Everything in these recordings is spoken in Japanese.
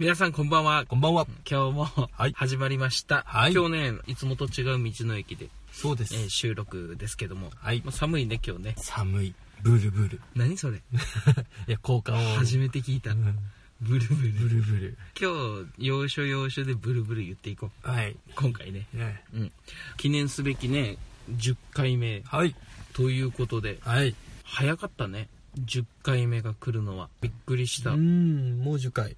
皆さんこんばんは。こんばんは。今日もはい始まりました。はい今日ね、いつもと違う道の駅で、そうです。えー収録ですけども、はいまあ寒いね、今日ね。寒い。ブルブル。何それ？いや、効果を。初めて聞いた。うんブルブル。ブルブル。今日、要所要所でブルブル言っていこう。はい。今回ね。ねうん。記念すべきね、10回目はい。ということで、はい。早かったね。10回目が来るのは。びっくりした。ううん。ん、もう10回。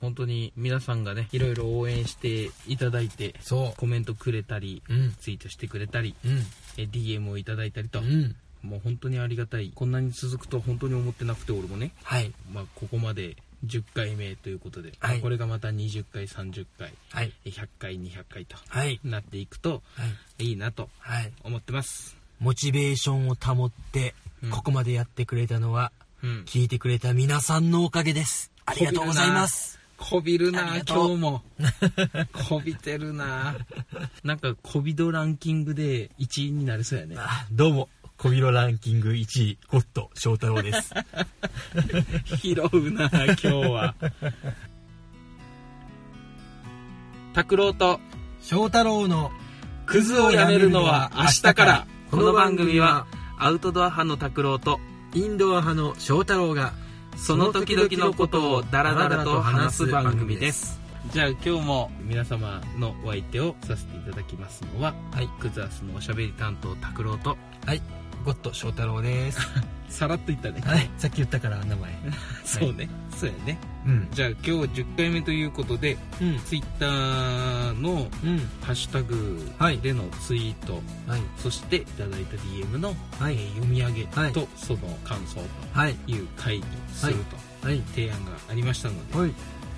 本当に皆さんがね、いろいろ応援していただいて、そコメントくれたり、う。うん。ツイートしてくれたり、うん。え DM をいただいたりと、うん。もう本当にありがたいこんなに続くと本当に思ってなくて俺もね、はい。まあ、ここまで10回目ということで、はいまあこれがまた20回30回はい。え100回200回とはい。なっていくとはい。いいなとはい。思ってますモチベーションを保ってうん、ここまでやってくれたのは、うん。聞いてくれた皆さんのおかげです。ありがとうございます。こびるあな今日も。こびてるな。なんかこびどランキングで1位になりそうやね。あどうも、小ビロランキング1位、ゴッド翔太郎です。拾うな今日は。拓郎と翔太郎のクズをやめるのは明日からこの番組はアウトドア派の拓郎とインドア派の翔太郎がその時々のことをダラダラと話す番組です。じゃあ今日も皆様のお相手をさせていただきますのははい。クズアスのおしゃべり担当拓郎とはいゴッド翔太郎です。さらっと言ったね。はい。さっき言ったから名前。そうね。そうやね。うん。じゃあ今日10回目ということでうん。ツイッターのうん。ハッシュタグはい。でのツイート、はい。そしていただいた DM の、はい。えー読み上げと、はい。その感想はい。という会議するとはい。提案がありましたので、はい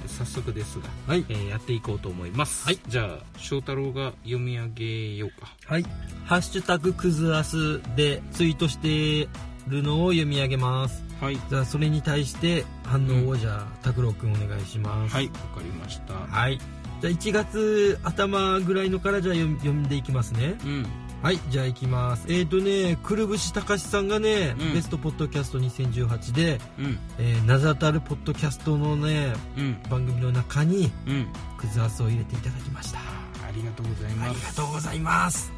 早速ですが、はい。えーやっていこうと思います、はい。じゃあ翔太郎が読み上げようか。はい。ハッシュタグクズアスでツイートしてるのを読み上げます。はい。じゃあそれに対して反応をじゃあ拓郎くんお願いします。はいわかりました。はい。じゃあ1月頭ぐらいのからじゃあ読んでいきますね。うんはいじゃあいきます。えっ、ー、とねくるぶし隆さんがね、うん。ベストポッドキャスト2018で、うん。えー名だたるポッドキャストのねうん。番組の中にうん。クズアスを入れていただきました。ありがとうございありますがとうございます。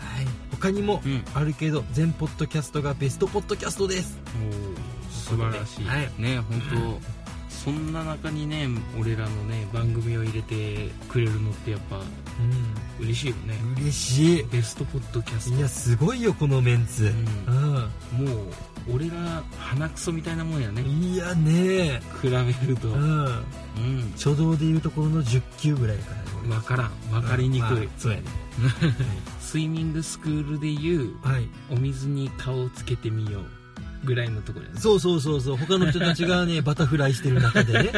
はい。他にもうん。あるけど全ポッドキャストがベストポッドキャストです。おー素晴らしい、はい。ね本当そんな中にね俺らのね番組を入れてくれるのってやっぱう嬉しいよね。ん嬉しい。ベストポッドキャスト。いやすごいよこのメンツ。ううもう俺ら鼻くそみたいなもんやね。んいやね。比べると。ううん。ん初動でいうところの10級ぐらいかな分からん。分かりにくい、まあそうやね。スイミングスクールでいうはい。お水に顔をつけてみようぐらいのところやね。そうそうそうそう。他の人たちがね バタフライしてる中でね。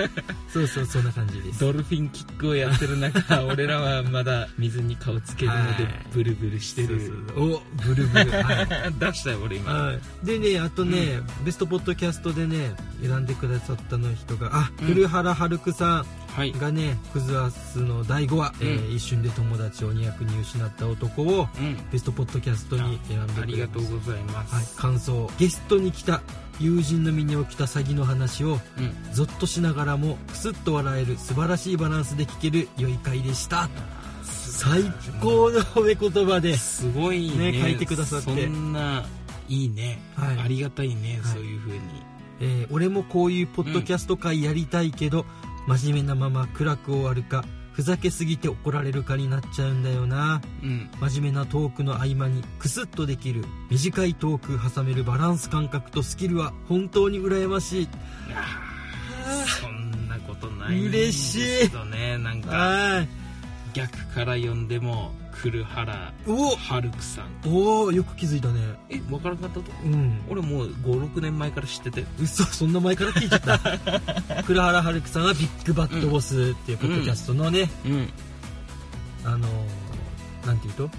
そうそうそんな感じです。ドルフィンキックをやってる中 俺らはまだ水に顔つけるのではい。ブルブルしてる。おブルブル。はい。出したよ俺今。はい、でねあとね、ベストポッドキャストでね選んでくださったの人があ、うん。古原春久さはいんがねクズアスの第5話、えー一瞬で友達を200人失った男をうん。ベストポッドキャストに選んでくれありがとうございます、はい、感想ゲストに来た友人の身に起きた詐欺の話をうん。ゾッとしながらもクスッと笑える素晴らしいバランスで聞ける良い回でした。最高の褒め言葉ですごいね。ね書いてくださって。そんないいね、はい。ありがたいね、はい。そういう風に。えー俺もこういうポッドキャスト会やりたいけど、真面目なまま暗く終わるかふざけすぎて怒られるかになっちゃうんだよな。うん。真面目なトークの合間にクスッとできる短いトーク挟めるバランス感覚とスキルは本当に羨ましい。そんなことないんで嬉しい。すけどねなんかはい。逆から読んでも来原お。春久さん。おおよく気づいたね。え分からなかったと？うん。俺もう56年前から知ってて。嘘そんな前から聞いちゃった。倉原春樹さんはビッグバットボスっていうポッドキャストのね、うん。あのー、なんていうと？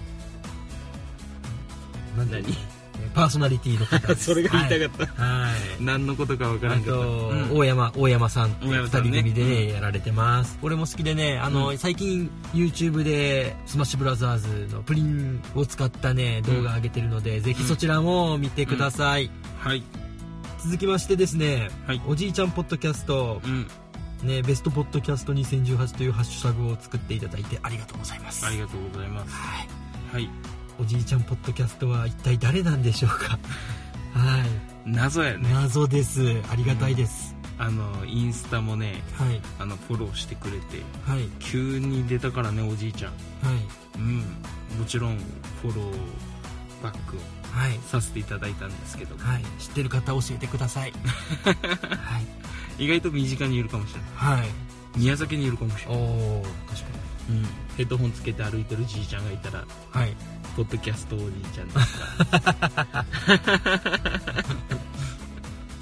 なんていう何？パーソナリティの方 それが言いたかった、はい、はい。何のことか分からんかった。あと、うん。大山大山さん。二さんね。人組でね、うん。やられてます。俺も好きでねあの、うん。最近 YouTube でスマッシュブラザーズのプリンを使ったね動画上げてるので、ぜひそちらも見てください、はい。続きましてですね、はい。おじいちゃんポッドキャストうん。ね、ベストポッドキャスト2018というハッシュタグを作っていただいてありがとうございます。ありがとうございます。はい。はいおじいちゃんポッドキャストは一体誰なんでしょうか？はい。謎やね。謎です。ありがたいです、あのインスタもねはい。あのフォローしてくれてはい。急に出たからねおじいちゃん。はい。うん。もちろんフォローバックをはい。させていただいたんですけどはい。知ってる方教えてください。はい。意外と身近にいるかもしれない。はい。宮崎にいるかもしれない、おお確かうん、ヘッドホンつけて歩いてるじいちゃんがいたらにはい。ポッドキャストおじいちゃんですか？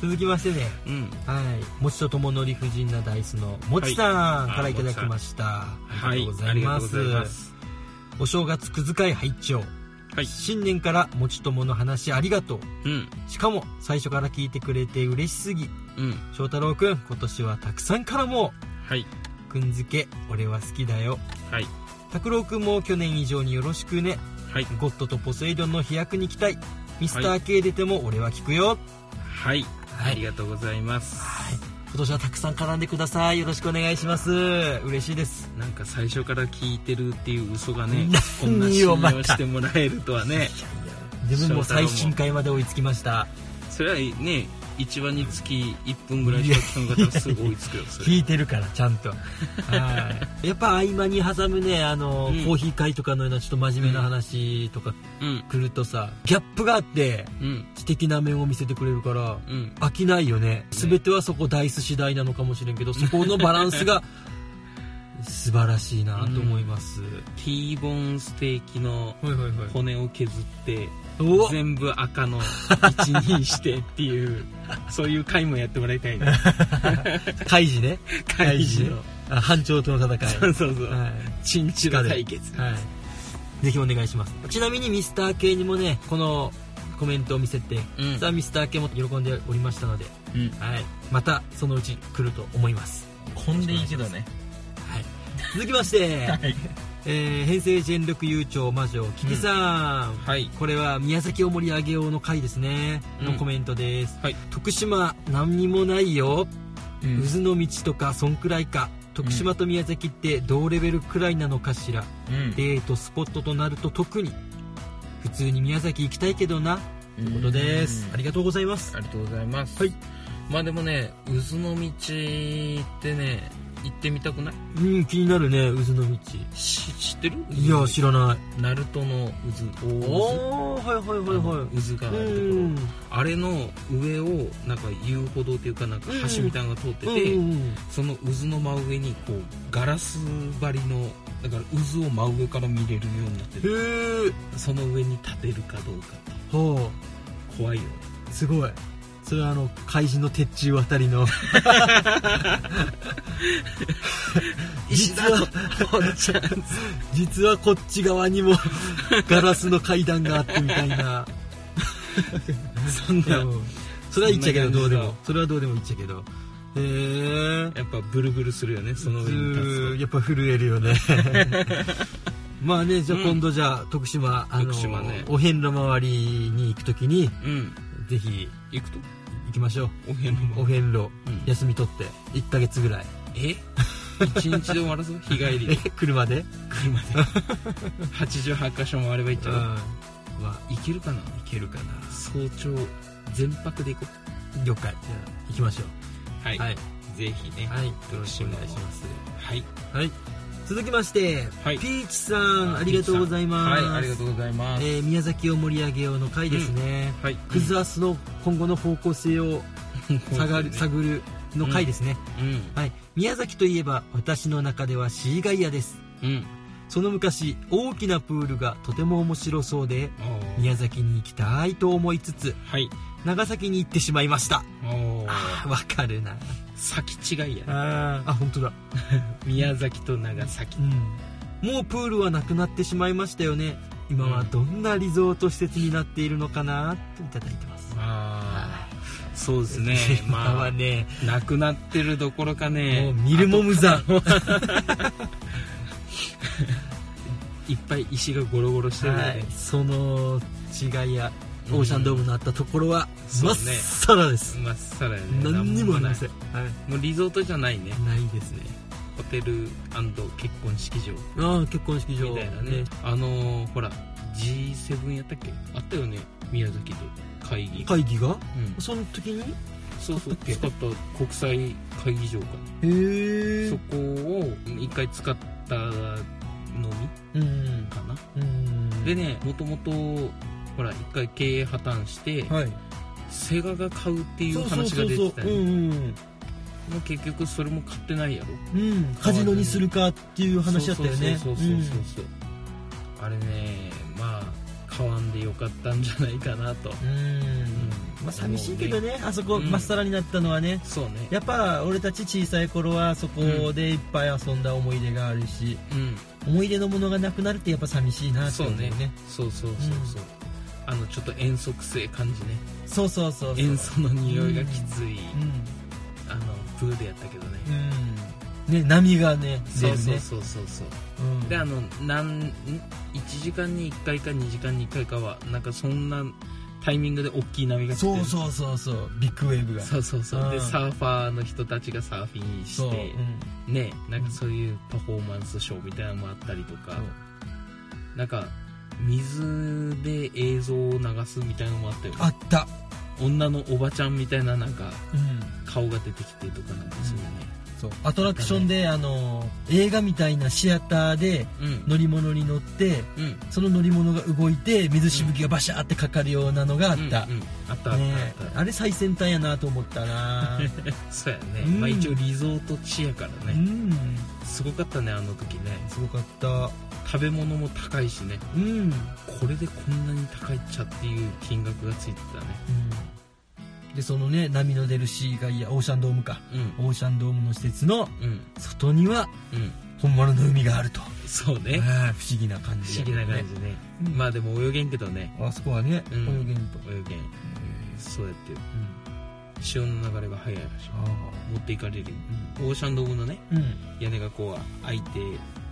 続きましてね。うん。はい。もちとともの理不尽なダイスのもちさんからいただきました、はい。ありがとうござあいます。りがとうございます。お正月くず会拝聴はい。新年からもちともの話ありがとう。うん。しかも最初から聞いてくれて嬉しすぎ。うん。翔太郎くん今年はたくさん絡もはい、うくんづけ俺は好きだよ。はい、拓郎くんも去年以上によろしくね。はい、ゴッドとポセイドンの飛躍に期待。ミスター K 出ても俺は聞くよ。はい、はい。ありがとうございます。はい。今年はたくさん絡んでください。よろしくお願いします。嬉しいです。なんか最初から聞いてるっていう嘘がね 何、こんな信用してもらえるとはね、でももう最新回まで追いつきました。それはね、1話につき1分ぐらいしか聞かなかったらすぐ追いつくよ。聞いてるからちゃんと。はい。やっぱ合間に挟むねあの、うん。コーヒー会とかのようなちょっと真面目な話とかうん、来るとさギャップがあってうん、知的な面を見せてくれるからうん。飽きないよね。全てはそこダイス次第なのかもしれんけどそこのバランスが素晴らしいなと思います、T ボーンステーキの骨を削って、お全部赤の1にしてっていう、そういう回もやってもらいたいね。カイジね開示の。あ班長との戦いそうそうそう。はいチンチラ対決。はい。ぜひお願いします。ちなみにミスター系にもね、このコメントを見せて、うんさあミスター系も喜んでおりましたので、うん。はい。またそのうち来ると思います。混んでいいけどね。はい。続きまして、はい。えー、平成全力悠長魔女、キキさん。はい。これは宮崎を盛り上げようの回ですね、うんのコメントです。はい。徳島何にもないよ。うん渦の道とかそんくらいか。徳島と宮崎って同レベルくらいなのかしら。うんデートスポットとなると特に普通に宮崎行きたいけどなということですありがとうございますありがとうございます。はい。まあでもね、渦の道ってね、行ってみたくない？うん気になるね渦の道。し知ってる？いや知らない。ナルトの渦、大おおはいはいはい渦。は渦があいるところ。うん。あれの上を、なんか遊歩道っていうか、なんか橋みたいなのが通ってて、うんその渦の真上に、こう、ガラス張りの、だから渦を真上から見れるようになってる。へえその上に立てるかどうかってほ怖いよすごい。それはあの怪人の鉄柱あたりの 実 は実はこっち側にもガラスの階段があってみたいな。そんな、それは言っちゃけどどうでも。それはどうでも言っちゃけど。へえやっぱブルブルするよね、その上に立つやっぱ震えるよね。まあねじゃあ今度じゃあ徳島、あの徳島ね。お遍路周りに行く時にと。うん。ぜひ行くと。行きましょう。お遍路もお遍路、うん。休み取って1ヶ月ぐらいえ？一日で終わるぞ？日帰り車で？車で。88箇所もあれば行っちうんゃう、まあ行けるかな？いけるかな。早朝全泊で行こ了解。じゃあ行きましょう。はい。うはい、ぜひねはい、よろしくお願いします。はい。はい。続きまして、はい。ピーチさんありがとうございます。はいありがとうございます、えー宮崎を盛り上げようの回ですね、はい。クズアスの今後の方向性を探る,、ね探るの回ですね、うん。はい、宮崎といえば私の中ではシーガイアです。うん。その昔大きなプールがとても面白そうで宮崎に行きたいと思いつつはい。長崎に行ってしまいました。あーわかるな。先違いやね。ああ本当だ。宮崎と長崎。うん。もうプールはなくなってしまいましたよね。今はどんなリゾート施設になっているのかなといただいてます。ああそうですね。今まあはね。なくなってるどころかね。もう見るも無残。いっぱい石がゴロゴロしてるよね、はい、その違いやオーシャンドームのあったところはそうね。まっさらです、まっさらやね。何にもありません、なはい。もうリゾートじゃないね。ないですね。ホテル結婚式場。ああ結婚式場。みたいなね。あのー、ほら G7 やったっけ？あったよね宮崎で会議。会議が？うん。その時に？そうそう。使った国際会議場かへえそこを一回使ったのみうんかな。うんでねもともとほら一回経営破綻して、はい。セガが買うっていう話が出てたよね。もう結局それも買ってないやろ。うん。カジノにするかっていう話だったよね。そうそうそうそうそうそうあれねまあ買わんでよかったんじゃないかなと。うん。うん。まあ寂しいけどねあそこうん。まっさらになったのはね。そうね。やっぱ俺たち小さい頃はそこでいっぱい遊んだ思い出があるし、うん。思い出のものがなくなるってやっぱ寂しいなってそうね。思うね。そうそうそうそう、あのちょっと遠足性感じね。そうそうそうそう。塩素の匂いがきつい、うん。あのプールやったけどね、うんね波がね。そうそうそうそうそううん。であのなんん1時間に1回か2時間に1回かはなんかそんなタイミングで大きい波が来てそうそうそうそう。ビッグウェーブが。そうそうそう。でうん。サーファーの人たちがサーフィンしてうん。ねなんかそういうパフォーマンスショーみたいなのもあったりとか。なんか水で映像を流すみたいなのもあったよね。あった。女のおばちゃんみたいななんかうん。顔が出てきてとかなんかそういうねそう。アトラクションであの映画みたいなシアターでうん。乗り物に乗ってうん。その乗り物が動いて水しぶきがバシャーってかかるようなのがあった、うんうんあったあったねあった。あれ最先端やなと思ったな。そうやね、うん。まあ一応リゾート地やからね、うん。すごかったねあの時ね。すごかった。食べ物も高いしね。うん、これでこんなに高いっちゃっていう金額がついてたねでそのね波の出るシーガイアオーシャンドームか。うん。オーシャンドームの施設のうん。外にはうん。本物の海があると、そうね。不思議な感不じ思議な感じね、うん。まあでも泳げんけどね。あそこはね、うん。泳げんと、泳げん。そうやってうん。潮の流れが速いらしい。あ持っていかれる。オーシャンドームのねうん。屋根がこう開いて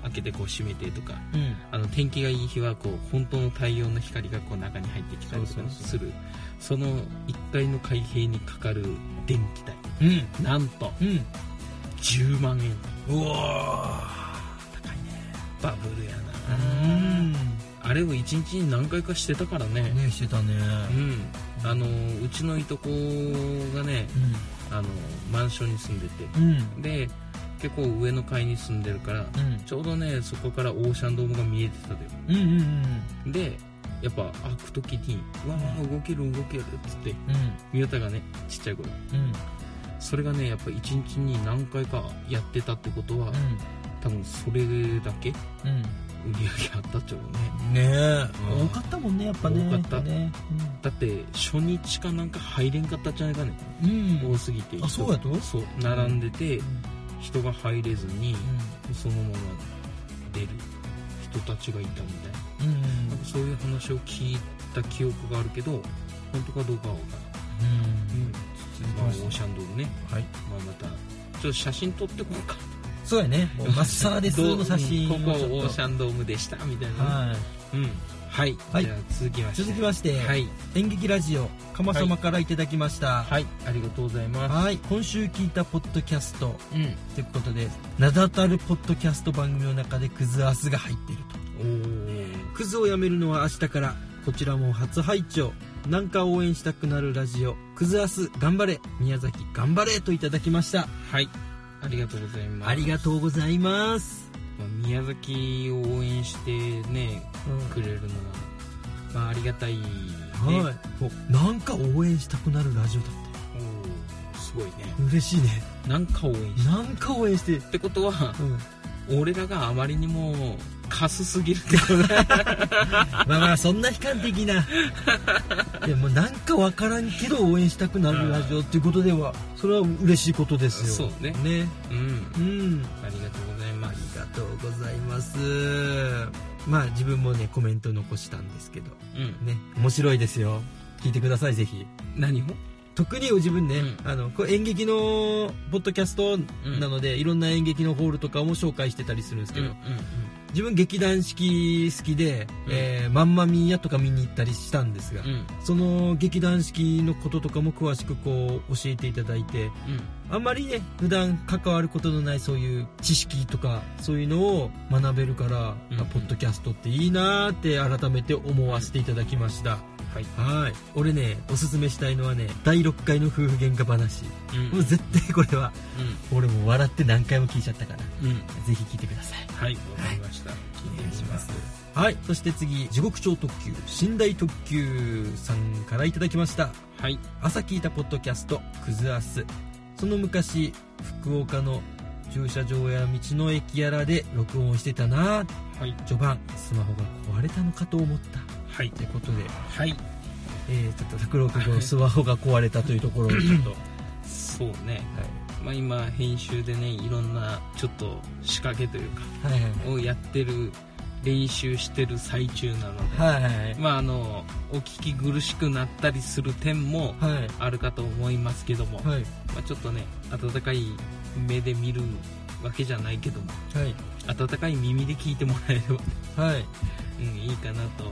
開けてこう閉めてとかうん。あの天気がいい日はこう本当の太陽の光がこう中に入ってきたりとかするその1階の海平にかかる電気代。うん。なんとうん。10万円。うわ高いね。バブルやうな、ん。あれを1日に何回かしてたからね。ねしてたね。うん。あのうちのいとこがねあのマンションに住んでて。うん。うんで結構上の階に住んでるからうん。ちょうどねそこからオーシャンドームが見えてたでうんうんうん。でやっぱ開く時に「わあ動ける動ける」っつって宮田がねちっちゃい頃。うん。それがねやっぱ1日に何回かやってたってことは多分それだけうん。売り上げあったっちゃうね。ねえ。うん。多かったもんねやっぱね多かった。ね。だって初日かなんか入れんかったんじゃないかねうん。うん。多すぎてあそうやと？そう並んでてうん。人が入れずにそのまま出る人たちがいたみたいなうん。なんかそういう話を聞いた記憶があるけど本当かどうかは。分からん。うん。まあ、オーシャンドームね、はいまあ、またちょっと写真撮ってこうかそうやねもうまっさらですどうの写真うん。ここオーシャンドームでしたみたいな、はいうん。はい、はいじゃあ続きまして続きましてはい演劇ラジオかま様からいただきましたはいありがとうございますはい今週聞いたポッドキャストうん。ということで名だたるポッドキャスト番組の中でクズアスが入っているとおークズをやめるのは明日から。こちらも初拝聴。なんか応援したくなるラジオ。クズアス頑張れ。宮崎頑張れといただきました。はい。ありがとうございます。ありがとうございます、まあ宮崎を応援してねくれるのはまあありがたいね。はい。お。なんか応援したくなるラジオだっおーすごいね。た嬉しいね。なんか応援して。なんか応援して。ってことはうん。俺らがあまりにもカスすぎるってことだまあまあそんな悲観的な。でもなんかわからんけど応援したくなるラジオっていうことではそれは嬉しいことですよ。そうね。ね。うん。うん。ありがとうございまありすがとうございます。まあ自分もねコメント残したんですけど。うん。ね。面白いですよ。聞いてくださいぜひ。何を？特に自分ね、うん。あのこれ演劇のポッドキャストなので、いろんな演劇のホールとかも紹介してたりするんですけど、自分劇団四季好きで、うん。えーマンマミーヤとか見に行ったりしたんですが、うん。その劇団四季のこととかも詳しくこう教えていただいてあんまりね普段関わることのないそういう知識とかそういうのを学べるから、うん。あポッドキャストっていいなーって改めて思わせていただきました、はい。はい。俺ねおすすめしたいのはね第6回の夫婦喧嘩話。うんもう絶対これは俺も笑って何回も聞いちゃったからうん。うんぜひ聞いてください。はいわかりました。聞いてみます。はい。そして次地獄超特急寝台特急さんからいただきました。はい。朝聞いたポッドキャストクズアス。その昔福岡の駐車場や道の駅やらで録音してたな。はい。序盤スマホが壊れたのかと思ったはい。ってことで、はい。えー、ちょっと拓郎君のスマホが壊れたというところをちょっと、はそうね。い、まあ今編集でねいろんなちょっと仕掛けというかはいはい。をやってる練習してる最中なので、はいはい。まああのお聞き苦しくなったりする点もはい。あるかと思いますけども、はい。まあ、ちょっとね温かい目で見るわけじゃないけどもはい。温かい耳で聞いてもらえれば、はい。うん、いいかなと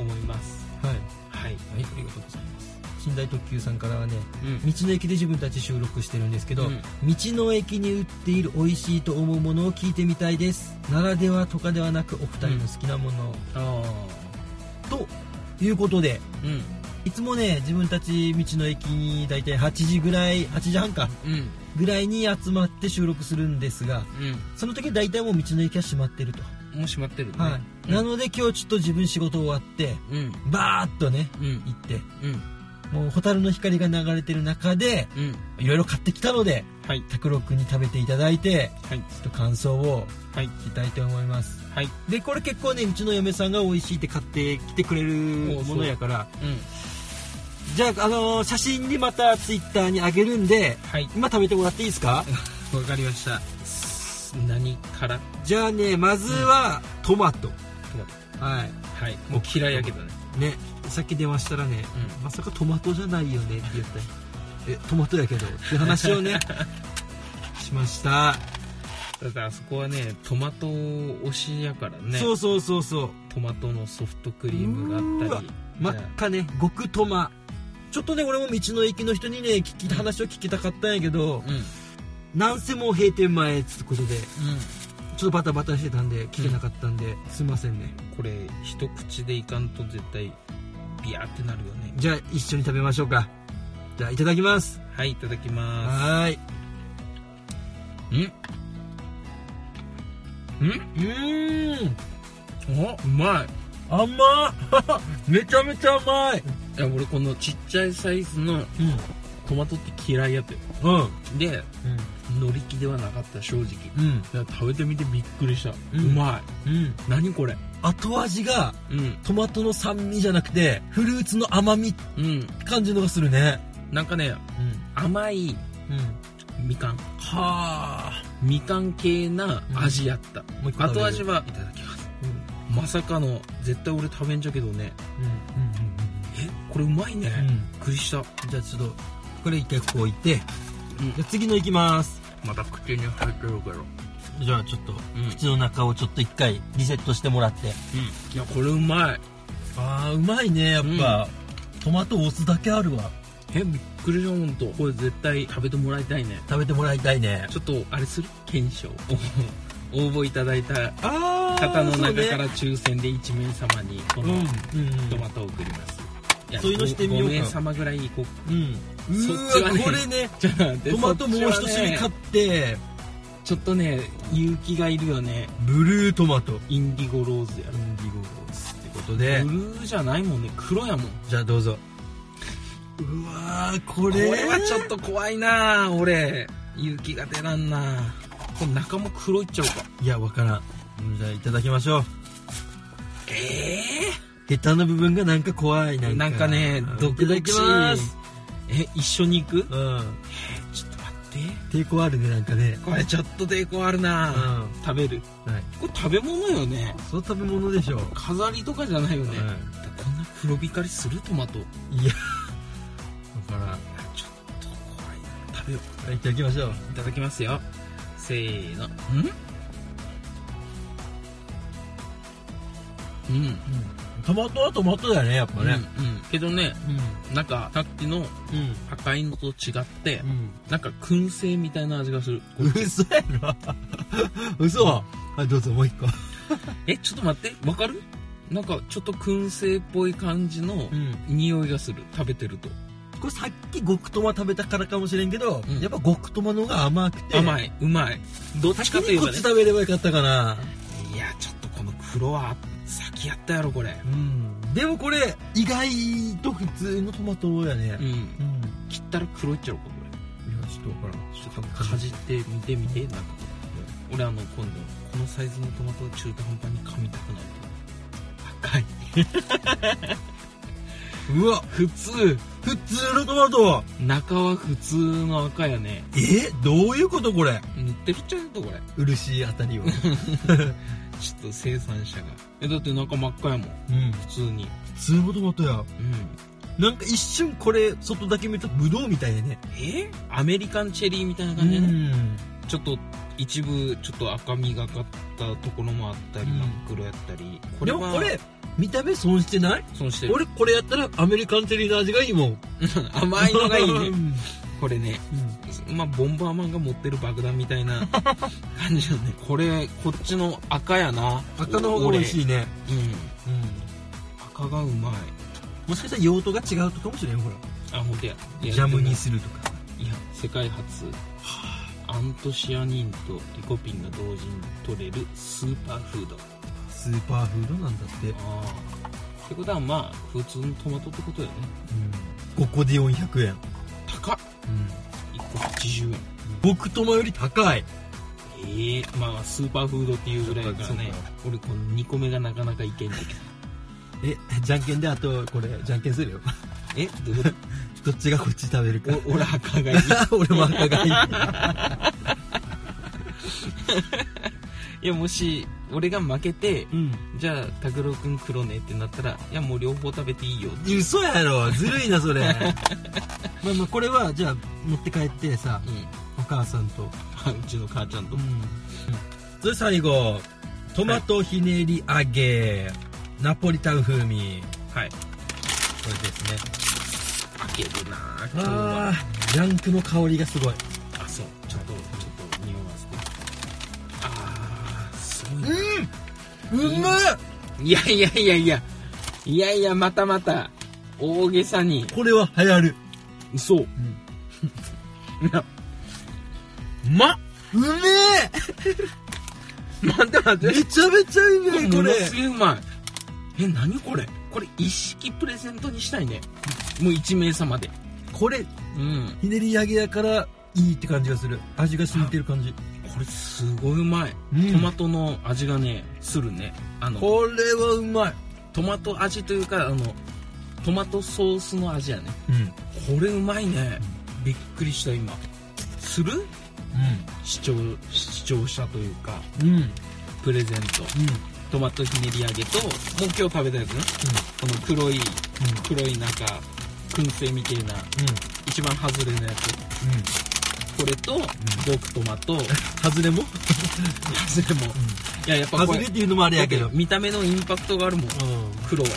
思います。はい。はい、はい、ありがとうございます。寝台特急さんからはねうん。道の駅で自分たち収録してるんですけど、うん。道の駅に売っている美味しいと思うものを聞いてみたいです。ならではとかではなくお二人の好きなもの、あということであうん。いつもね自分たち道の駅に大体8時ぐらい8時半かうん。ぐらいに集まって収録するんですがその時大体もう道の駅は閉まってると、うんもう閉まってるね、はい。うん。なので今日ちょっと自分仕事終わってうん。バーッとねうん。行って。うん。もう蛍の光が流れてる中でうん。いろいろ買ってきたのではい。拓郎君に食べていただいてはい。ちょっと感想をはい。聞きたいと思います。はい。でこれ結構ねうちの嫁さんが美味しいって買ってきてくれるものやからうん。じゃあ、あのー写真にまたツイッターにあげるんではい。今食べてもらっていいですか？わかりました何から？じゃあねまずはトマト、トマト。はい。はい。もう嫌いやけどね。ね。さっき電話したらね、うまさかトマトじゃないよねって言ったよえトマトやけど。っていう話をね しました、だってあそこはねトマト推しやからね。そうそうそうそう。トマトのソフトクリームがあったり。真っ赤ね。極トマ。ちょっとね俺も道の駅の人にね聞き話を聞きたかったんやけど、うんうんなんせもう閉店前っつうことでちょっとバタバタしてたんで聞けなかったんで、すいませんね。これ一口でいかんと絶対ビヤーってなるよね。じゃあ一緒に食べましょうか。じゃあいただきます。はいいただきまはーい。すん。ん。うーん。おうまい。甘っ。めちゃめちゃ甘い。いや俺このちっちゃいサイズのうん。トマトって嫌いやったようん。で乗り気ではなかった正直。うん。食べてみてびっくりした、ううんまい。うん。何これ？後味がうん。トマトの酸味じゃなくてフルーツの甘みってうん。感じのがするね。なんかねうん。甘いうん。みかん。はあ。みかん系な味やった、もう一個食べる。後味はいただきます。うん。まさかの絶対俺食べんじゃけどね。うん。うん。え？これうまいね、うんうん。びっくりした、じゃあちょっとこれ一回ここ置いて。うん。じゃあ次のいきますまた口に入ってるからじゃあちょっとうん。口の中をちょっと一回リセットしてもらって。うん。いやこれうまい。あーうまいねやっぱ、トマトお酢だけあるわ。えびっくりしたほんとこれ絶対食べてもらいたいね。食べてもらいたいね。ちょっとあれする？検証。応募いただいたあー方の中から抽選で1名様にこのうん。うん。トマトを送ります、やそういうのしてみようか。5名様ぐらいこううんうそっーちはねわこれねトマトもう一種類買って。ちょっとね勇気がいるよね。ブルートマト。インディゴローズや。インディゴローズってことブでルーじゃないもんね。黒やもん。じゃあどうぞ。うわーここれれはちょっと怖いな。俺勇気が出らんな。これ中も黒いっちゃうか。いやわからん。うんじゃあいただきましょう。えヘタの部分がなんか怖いえなんか。なんかねうんドキドキいえ一緒に行く？うん。ちょっと待って。抵抗あるねなんかね。これちょっと抵抗あるな、うん。食べる。はい。これ食べ物よね。そう食べ物でしょう。飾りとかじゃないよね、はこんな黒光りするトマト。いいやだからちょっと怖い。な食べよはいいただきましょう。ういただきますよ。せーの。ん。うんトマトはトマトだよねやっぱね。うんうん。けどねうん。なんかさっきのうん。赤いのと違ってうん。なんか燻製みたいな味がする。嘘やろ。嘘。はいどうぞもう一個。えちょっと待って。わかる？なんかちょっと燻製っぽい感じのん。匂いがする。食べてると。これさっき極トマ食べたからかもしれんけど、うん。やっぱ極トマの方が甘くて。甘い。うまい。どっちかとい先にこっち食べればよかったかな。いやちょっとこの黒は先やったやろこれ。うん。でもこれ意外と普通のトマトやね。うん。うん、い切ったら黒いっちゃろこれ。やちょっとわからん。ちょっとかじってみてみてなんか。俺あの今度このサイズのトマトを中途半端に噛みたくなる。赤い。うわ普通。普通のトマト。中は普通の赤やね。え？どういうことこれ？塗ってるっちゃうとこれ。漆あたりを ちょっと生産者がえだって中真っ赤やもん。うん。普通に。普通のトマトや。うん。なんか一瞬これ外だけ見るとブドウみたいやね。え？アメリカンチェリーみたいな感じやね、ん。ちょっと一部ちょっと赤みがかったところもあったり、うん。真っ黒やったり。こでれはもこれ見た目損してない？損してる。俺これやったらアメリカンチェリーの味がいいもん。甘いのがいいね。うん。これねまあボンバーマンが持ってる爆弾みたいな感じだねこれこっちの赤やな。赤の方が美味しいね。俺うん。うん。赤がうまい。もしかしたら用途が違うとかもしれんほら。あ本当や。いやジャムにするとか。いや世界初。アントシアニンとリコピンが同時に取れるスーパーフード。スーパーフードなんだって、ああ。ってことはまあ普通のトマトってことよね。5個で400円、高っ。1個80円。僕トマより高い。ええまあスーパーフードっていうぐらいだからね。俺この2個目がなかなかいけんだけどえじゃんけんであとこれじゃんけんするよ。えどういうこ どっちがこっち食べるか。俺赤がいい俺も赤がいいいやもし俺が負けてうん。じゃあ拓郎君黒ねってなったらいやもう両方食べていいよ。って嘘やろずるいなそれ。まあまあこれはじゃあ持って帰ってさうん。お母さんと。うちの母ちゃんと。それ最後トマトひねり揚げナポリタン風味。はい。これですね。開けるな今日は。ジャンクの香りがすごいうん。うまいいやいやいやいや。いやいやまたまた大げさに。これは流行る。嘘。いやう まっうめ待って待って。えめちゃめちゃうめえこれ。ものすげえうまい。え何これ？これ一式プレゼントにしたいね。もう1名様で。これうん。ひねり揚げやからいいって感じがする。味が染みてる感じこれすごいうまい、うん。トマトの味がねするね。あのこれはうまい。トマト味というかあのトマトソースの味やね。うん。これうまいね。びっくりした今。する？視聴視聴者というかうん。うんプレゼント。トマトひねり揚げともう今日食べたやつね。この黒い黒いなんか燻製みたいな一番外れのやつこれと極トマト外れも？外れも。いややっぱこれ外れっていうのもあれやけど見た目のインパクトがあるもん。黒は。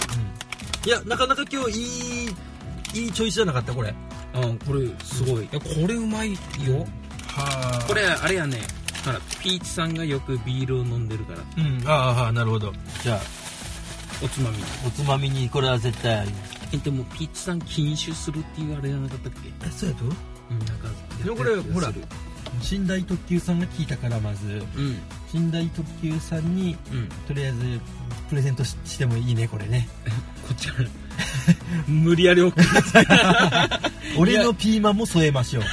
いやなかなか今日いいいいチョイスじゃなかったこれ。うんこれすごい。いやこれうまいよ。はこれあれやね。ほらピーチさんがよくビールを飲んでるから。うん。ああなるほど。じゃあおつまみ。におつまみにこれは絶対ありえでもピーチさん禁酒するっていうあれなかったっけ？えそうやと？うんなんかでもこれほら寝台特急さんが聞いたからまずうん。寝台特急さんにうん。とりあえずプレゼントししてもいいねこれね。こっちから。無理やり送る 俺のピーマンも添えましょう。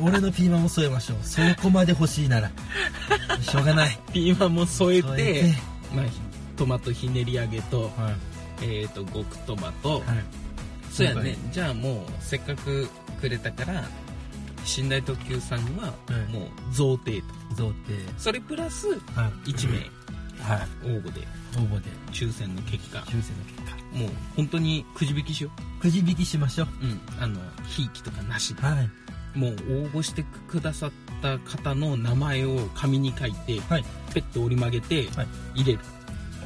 俺のピーマンも添えましょう。そこまで欲しいなら。しょうがない。ピーマンも添えてまあ、トマトひねり揚げと,、はい。えー、と極トマト、はい。そうや了ね。じゃあもうせっかくくれたから寝台特急さんにははい。もう贈呈と。贈呈。それプラスはい。1名。はい。応募で。応募で。抽選の結果。抽選の結果。もう本当にくじ引きしよくじ引きしましょうう。うん。あのひいきとかなしで。はい。もう応募してくださった方の名前を紙に書いて、はい。ペット折り曲げてはい。入れる、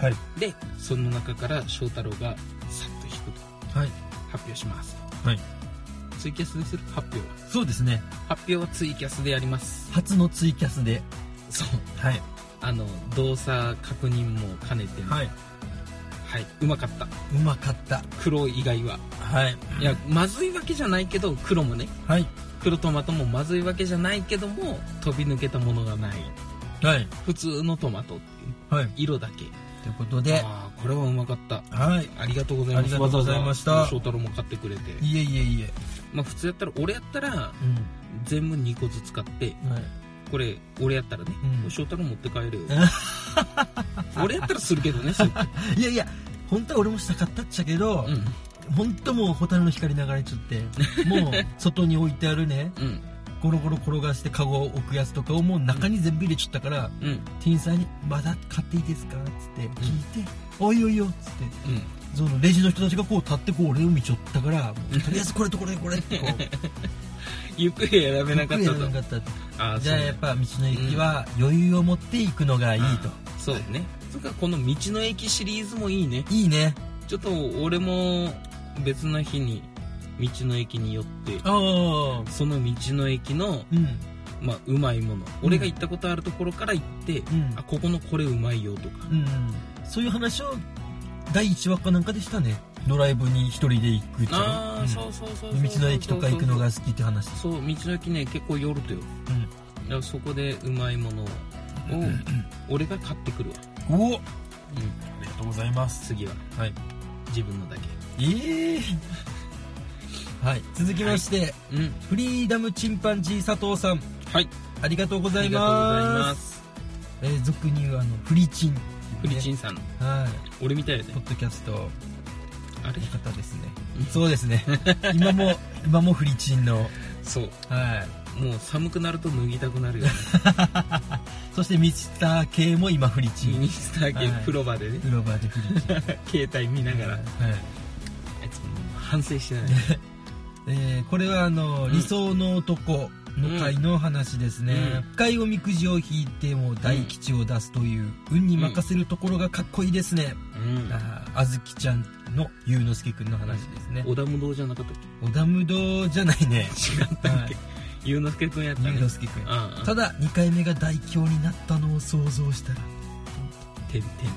はい。でその中から翔太郎がさっと引くと。はい。発表します。はいツイキャスでする発表。はそうですね。発表はツイキャスでやります。初のツイキャスで。そう。はい。あの動作確認も兼ねて。ねはい。はい、うまかった。うまかった。黒以外は。はい。いやまずいわけじゃないけど黒もね。はい。黒トマトもまずいわけじゃないけども飛び抜けたものがない。はい。普通のトマトっていう。はい。色だけ。ということで。ああこれはうまかった。はい。ありがとうございます。ありがとうございました。翔太郎も買ってくれて。いえいえいえまあ普通やったら俺やったらうん。全部2個ずつ買ってはい。これ俺やったらね、うん。翔太郎持って帰れよ。俺やったらするけどね いやいや本当は俺もしたかったっちゃけど、うん。本当もうホタルの光流れちゃってもう外に置いてあるね うん。ゴロゴロ転がしてカゴを置くやつとかをもう中に全部入れちゃったから、うん。店員さんに「まだ買っていいですか?」っつって聞いて「おいおいよ」っつってうんそのレジの人たちがこう立ってこう俺を見ちゃったからとりあえずこれとこれこれってこう ゆっくり選べなかったと。ああじゃあやっぱ道の駅は余裕を持っていくのがいいと、そうね。それからこの道の駅シリーズもいいね。いいね。ちょっと俺も別の日に道の駅に寄ってその道の駅の、うん。まあ、うまいもの、俺が行ったことあるところから行って、ん。あここのこれうまいよとか。うん。そういう話を第1話かなんかでしたね。ドライブに一人で行くってああ、うん。そうそうそうそう。道の駅とか行くのが好きって話。そう道の駅ね結構寄るとよ。うん。だからそこでうまいものを俺が買ってくるわ、おお。あうん、りがとうございます。次は。はい。自分のだけ。ええ。はい。続きまして、うん。フリーダムチンパンジー佐藤さん。はい。ありがとうございありがとうございまますす。えー俗に言うあのフリチン、フリチンさんはい。俺みたいやでポッドキャスト。のあれ？方ですね。うん。そうですね。今も今もフリチンの。そう。はい。もう寒くなると脱ぎたくなるよね。そしてミスター K も今フリチンミスター系はい。風呂場でね。グローバーでフリチン携帯見ながら。はい。あいつも反省してない。えーこれはあの、うん。理想の男の回の話ですね、うん。深いおみくじを引いても大吉を出すという運に任せるところがかっこいいですね、うん。あーあずきちゃんのゆうのすけくんの話ですね、織田無道じゃなかったっ織田無道じゃないね。け違ったっけ？はい。ゆうのすけくんやったゆうねのすけくただ2回目が大凶になったのを想像したら。てんてんてん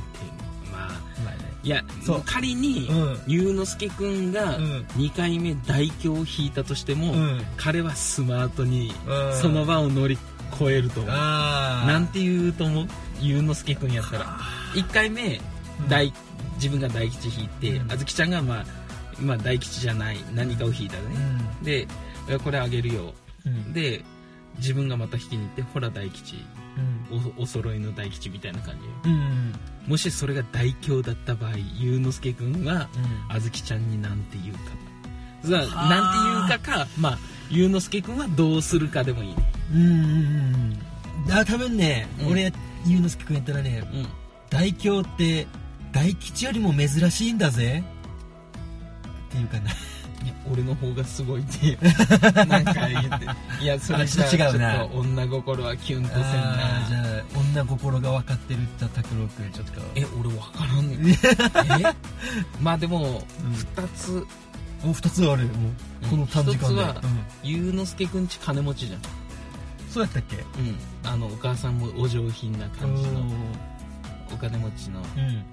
いやそう。仮にうん。ゆうのすけくんがうん。2回目大凶を引いたとしても、うん。彼はスマートにうん。その場を乗り越えると思う。ああなんて言うと思う？ゆうのすけくんやったら。1回目うん大自分が大吉引いて、うん。あずきちゃんがまあまあ大吉じゃない何かを引いたね、でいやこれあげるよ。うん。うんで自分がまた引きに行ってほら大吉。うんおお揃いの大吉みたいな感じうん。もしそれが大凶だった場合ゆうのすけくんはうん。あずきちゃんになんて言うか。なんて言うかかまあゆうのすけくんはどうするかでもいいね。うんうんうん。あ多分ね、うん。俺ゆうのすけくんやったらねうん。大凶って大吉よりも珍しいんだぜ。っていうかないや俺の方がすごいって なんか言って。いやそれじゃあちょっと違うと女心はキュンとせんあーじなゃあ女心が分かってるって拓郎くんちょっとえ俺分からんねん え？まあでもうん。2つお二つあるもう。この短時間で、一つはゆうのすけくんち金持ちじゃん。そうやったっけ？うん。あのお母さんもお上品な感じのうお金持ちのん。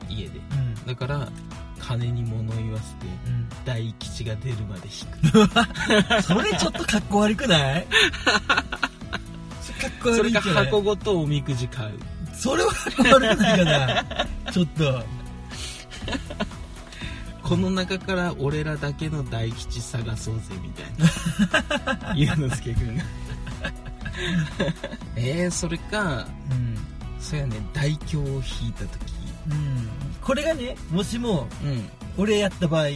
家で。うん。だから金に物言わせてうん。大吉が出るまで引く。それちょっとかっこ悪くない？それかっこそれか悪いんじゃない？箱ごとおみくじ買う。それはかっこ悪くないかな？ちょっと。この中から俺らだけの大吉探そうぜみたいな。ゆうのすけくんが。えー、それかうん。そうやね大凶を引いた時。うんこれがねもしもうん。俺やった場合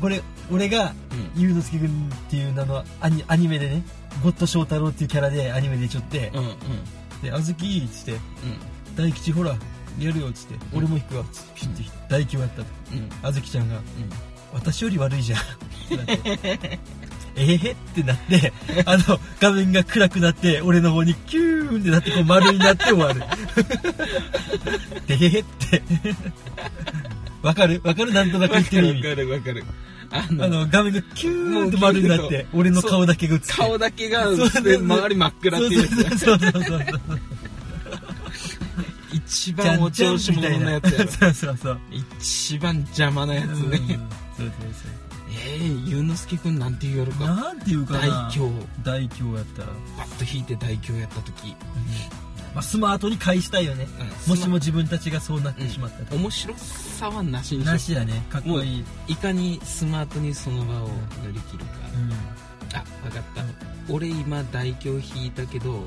これ俺がうん。ゆうのすけくんっていう名のアニアニメでねゴッド翔太郎っていうキャラでアニメでちょってうんうん「であずき」っつってうん「大吉ほらやるよ」っつって「俺も引くわ」っつってピュッて大吉をやったと。うん。あずきちゃんがうん「私より悪いじゃん」ってなってえー、ってなってあの画面が暗くなって俺の方にキューンってなってこう丸になって終わる。でへへって。わかる？わかる？なんとなく言ってるわかるわかる。あのの画面がキューンって丸になって俺の顔だけが映って。顔だけが映って周り真っ暗っていう。やつそうそうそうそう。そう一番お調子者のやつやろ。そうそうそう。一番邪魔なやつうん。そうねそうえー、ゆうのすけくんなんて言うやろか。なんていうかな。大凶。大凶やったら、パッと引いて大凶やった時、まあ、スマートに返したいよね。うん。もしも自分たちがそうなってしまったら、面白さはなしになしだね。かっこいい、いかにスマートにその場を乗り切るか、うん。あ分かった、俺今大凶引いたけど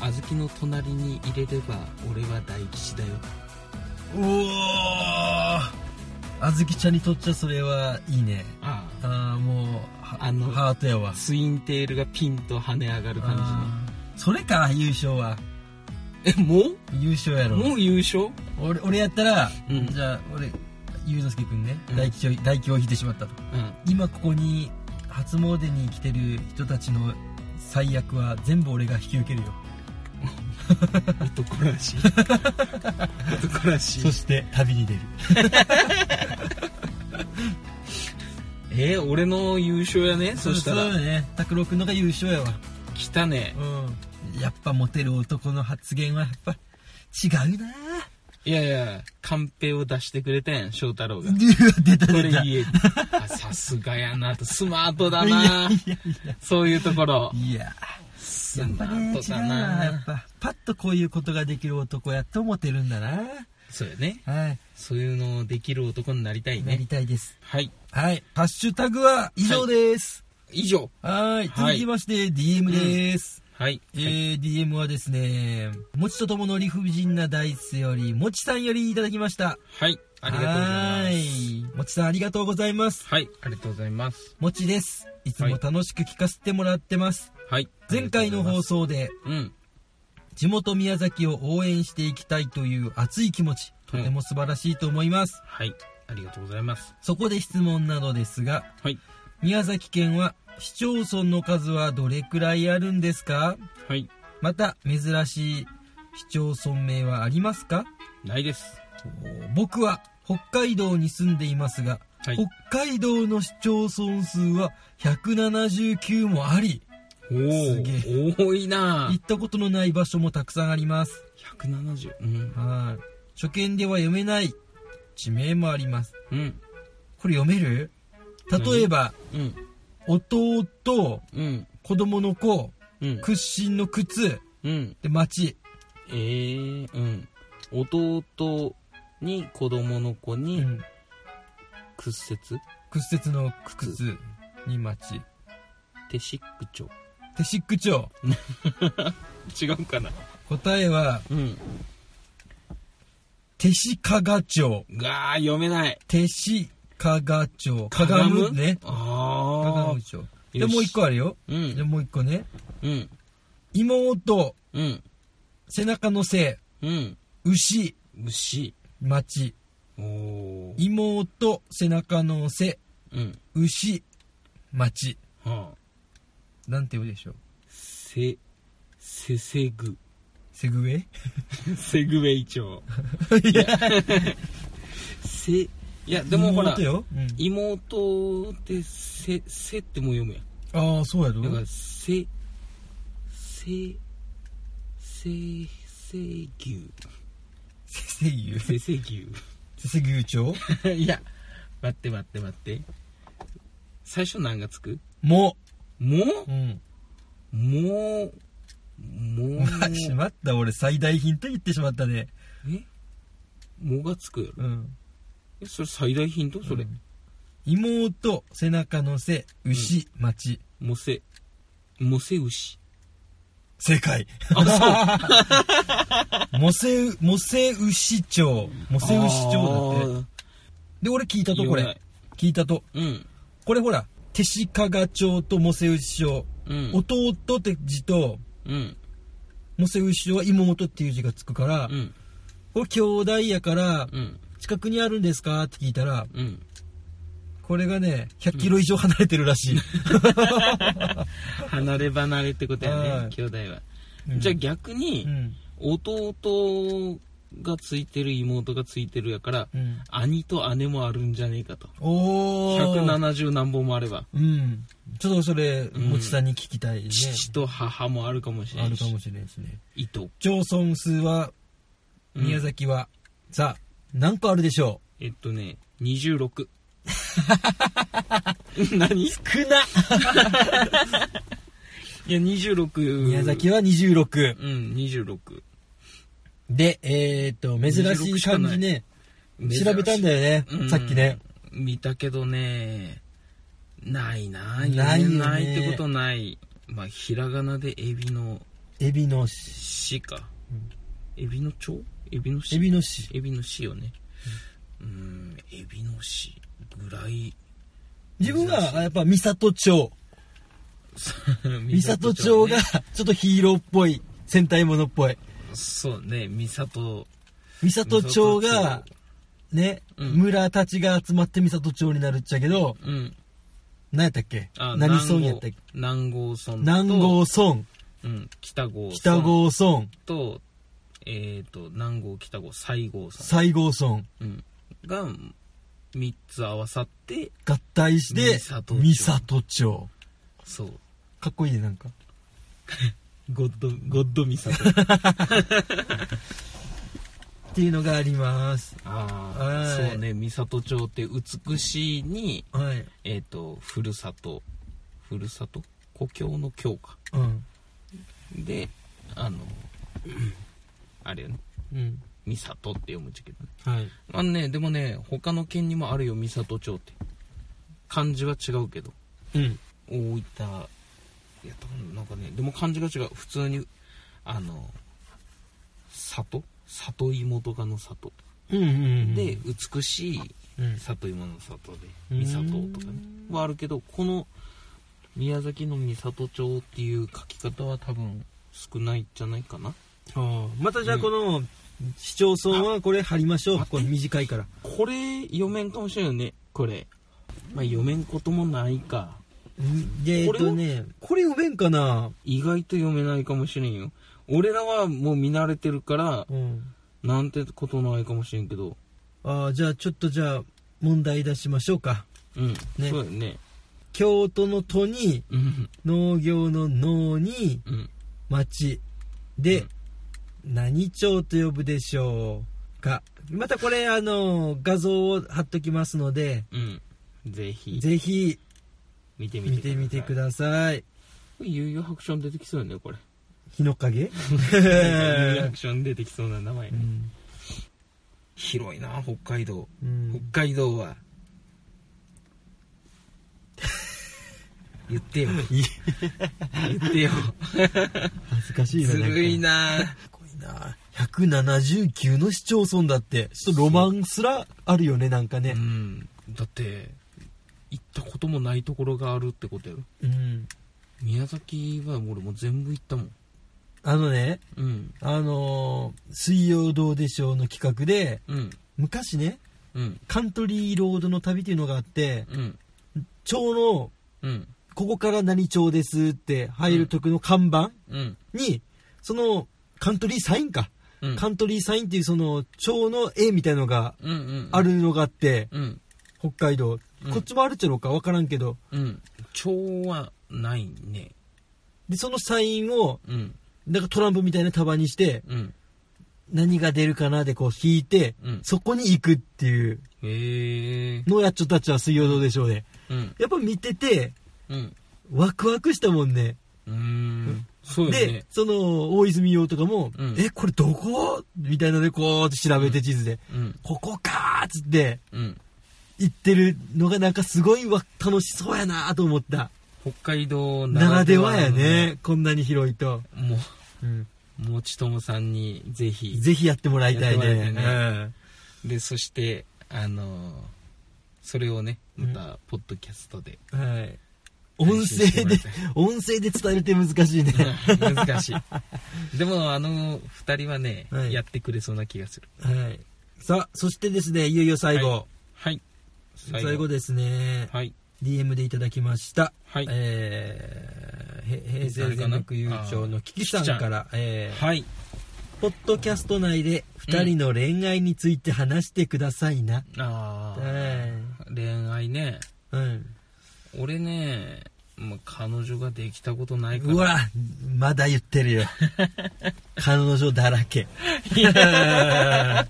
小豆の隣に入れれば俺は大吉だよ。うん、おおあずきちゃんにとっちゃそれはいいね。ああ。あもうはあのハートやわ。ツインテールがピンと跳ね上がる感あー。それか優勝は。じねえも優勝やろ。うもう優勝？俺俺やったら、うん。じゃあ俺ゆうのすけくんね、うん。大吉を大吉を引いてしまったと。うん。今ここに初詣に来てる人たちの最悪は全部俺が引き受けるよ男らしい。男らしい。して旅に出る。えー、俺の優勝やね。そしたら。そうだね。拓郎君のが優勝やわ。来たね。うん。やっぱモテる男の発言はやっぱ違うな。いやいやカンペを出してくれたやん翔太郎が。出たこれ出た。い言えあさすがやな。とスマートだやいなやいや。そういうところ。いや。スやっぱね違うな。やっなぱパッとこういうことができる男やと思ってるんだな。そうやね。はい。そういうのできる男になりたいなりねたいです。はい。はい。ハッシュタグは以上です。以上。はい。はい。続きまして DM です、はい、えー DM はですね、もちとともの理不尽なダイスより、もちさんよりいただきました。はいありがとうございます。はい。もちさんありがとうございます。はい。ありがとうございます。もちです。い。つも楽しく聞かせてもらってます。はい。前回の放送送で、うん。地元宮崎を応援していきたいという熱い気持ち、とても素晴らしいと思います。はい。ありがとうございます。そこで質問などですが、はい。宮崎県は市町村の数はどれくらいあるんですか？はい。また珍しい市町村名はありますか？ないです。僕は北海道に住んでいますが、はい。北海道の市町村数は179もありおすげお多いな。行ったことのない場所もたくさんあります。170うん。はい。初見では読めない。地名もあります。うん。これ読める？例えば、うん。弟うん。子供の子うん。屈伸の靴うん。で町えー、うん。弟に子供の子うにん。屈折？屈折の靴に町テシック町テシック町違うかな？答えはうん。手シ加賀町がー読めない。手シ加賀町かがむ？むね。かああがむ町でもう一個あるよ。うん。でもう一個ね。うん。妹。うん。背中のせうん。牛。牛町。妹背中のせうん。牛町。はあ。なんて言うでしょう？せせせぐ。セグウェイセグウェイ町いや。せいやでもほら妹よ、うん。妹ってせせっても読むやん。ああそうやろ？だからせせせせ牛せせ牛。せせ牛。せせ牛町 いや待って待って待って。最初何がつく？も。も？うん。うもうも。うしまった俺最大ヒント言ってしまったね。え？もがつくやろ？うん。えそれ最大ヒント？それ、うん。妹背中のせ牛町。もせ。もせ牛正解。あもせもせ牛町もせ牛町だって。で俺聞いたとこれ。聞いたと。うん。これほら手鹿賀町ともせ牛町、うん。弟って字とうん。もせ牛町は妹っていう字がつくから、うん。これ兄弟やからうん。近くにあるんですか？って聞いたらうんこれがね、100キロ以上離れてるらしい。離れ離れってことやはいね、兄弟は。うんじゃあ逆うに、ん。弟がついてる、妹がついてるやから、うん。兄と姉もあるんじゃねえかと。おー。170何本もあれば、うん。ちょっとそれ、うんもちさんに聞きたいね。父と母もあるかもしれないし。あるかもしれないですね。いと。町村数は、うん宮崎は、さあ、何個あるでしょえっとね、26。何？う少な いや、26。宮崎は26。うん、26。で、えーっと、珍しい漢字ね、調べたんだよねう、んさっきね。。見たけどね、ないなないよねないってことない。まあ、ひらがなでエビのエビのし、死か。エビの蝶エビの死エビのし。エビの死よね。うん、エビの死ぐらい。自分は、やっぱ、三郷町。三郷町が、ちょっとヒーローっぽい、戦隊ものっぽい。そうね、三郷。三郷町が、ね、うん村たちが集まって三郷町になるっちゃけど、うん。何やったっけ？あ何村やったっけ？南郷村と。南郷村、うん、北郷村。北郷村、と、えっ、と、南郷、北郷、西郷村。西郷村、うん。が、三つ合わさって、合体して、三郷町。そう。かっこいいね、なんか。ゴッド、ゴッド三郷。っていうのがあります。あはいあ、そうね、三郷町って美しいに、はい。えっ、と、ふるさと、ふるさと？故郷の郷か。うん。で、あの、あれよね、うん。三郷って読むんじゃけどね。はい。あのね、でもね、他の県にもあるよ、三郷町って。漢字は違うけど。うん。大分、やったかななんかね、でも漢字が違う。普通に、あの、里？里芋とかの里。うんうんうん。で、美しいうん、里芋の里で、うん三郷とかね、はあるけど、この宮崎の三郷町っていう書き方は多分少ないんじゃないかな。ああまたじゃあこの、市町村はこれ貼りましょう。これ短いから。これ読めんかもしれんよね、これ。まあ読めんこともないか。で、えっとね、これ読めんかな？意外と読めないかもしれんよ。俺らはもう見慣れてるから、うん。なんてことないかもしれんけど。ああ、じゃあちょっとじゃあ問題出しましょうか。うん。ねそうだよね。京都の都に、うん。農業の農に、うん。町で、何町と呼ぶでしょうか。またこれあの、画像を貼っときますので、うん。ぜひ、ぜひ見てみて見てみてください。悠々白書に出てきそうよね、これ。日の影？悠々白書に出てきそうな名前う。ん広いな、北海道。うん北海道は。言ってよ。言ってよ。恥ずかしいな。ずるいな。な。すごいな。179の市町村だって、ちょっとロマンすらあるよね、なんかうね。ん。だって、行ったこともないところがあるってことやろ。うん。宮崎は俺もう全部行ったもん。あのね、うん。あのー水曜どうでしょうの企画で、うん。昔ね、うん。カントリーロードの旅っていうのがあって、うん。町の、うん。ここから何町ですって入る時の看板うん。に、その、カントリーサインか。うん。カントリーサインっていうその、町の絵みたいのがうん。うん。あ。るのがあって、うん。北海道。うんこっちもあるっちゃろうかわからんけど。うん。蝶はないね。で、そのサインを、うん。なんかトランプみたいな束にして、うん。何が出るかなでこう引いて、うんそこに行くっていう。のをやっちょたちは水曜どうでしょうで。うん。やっぱ見てて、うん。ワクワクしたもんね。うーん。そでね、。その、大泉洋とかも、うんえ、これどこ？みたいなのでこうって調べて地図で、うん。ここかーっつって、うん。行ってるのがなんかすごいわ楽しそうやなと思った。北海道ならではやのね。こんなに広いと。もうんう、もちともさんにぜひ。ぜひやってもらいたいやってもらいね。たいで、そして、あのーそれをね、また、ポッドキャストで。うんはい。音声で音声で伝えるって難しいね。難しい。でも、あの二人はね、はいやってくれそうな気がする。はい。さあ、そしてですね、いよいよ最後。はい。最後ですね、はい。DM でいただきました。はい。えー、へ平成全国優勝のキキさんから、えー、はい。ポッドキャスト内で二人の恋愛について話してくださいな。ああ、え恋愛ね。うん。俺ね、まあ、彼女ができたことないから。うわ、まだ言ってるよ。彼女だらけ。いやいや、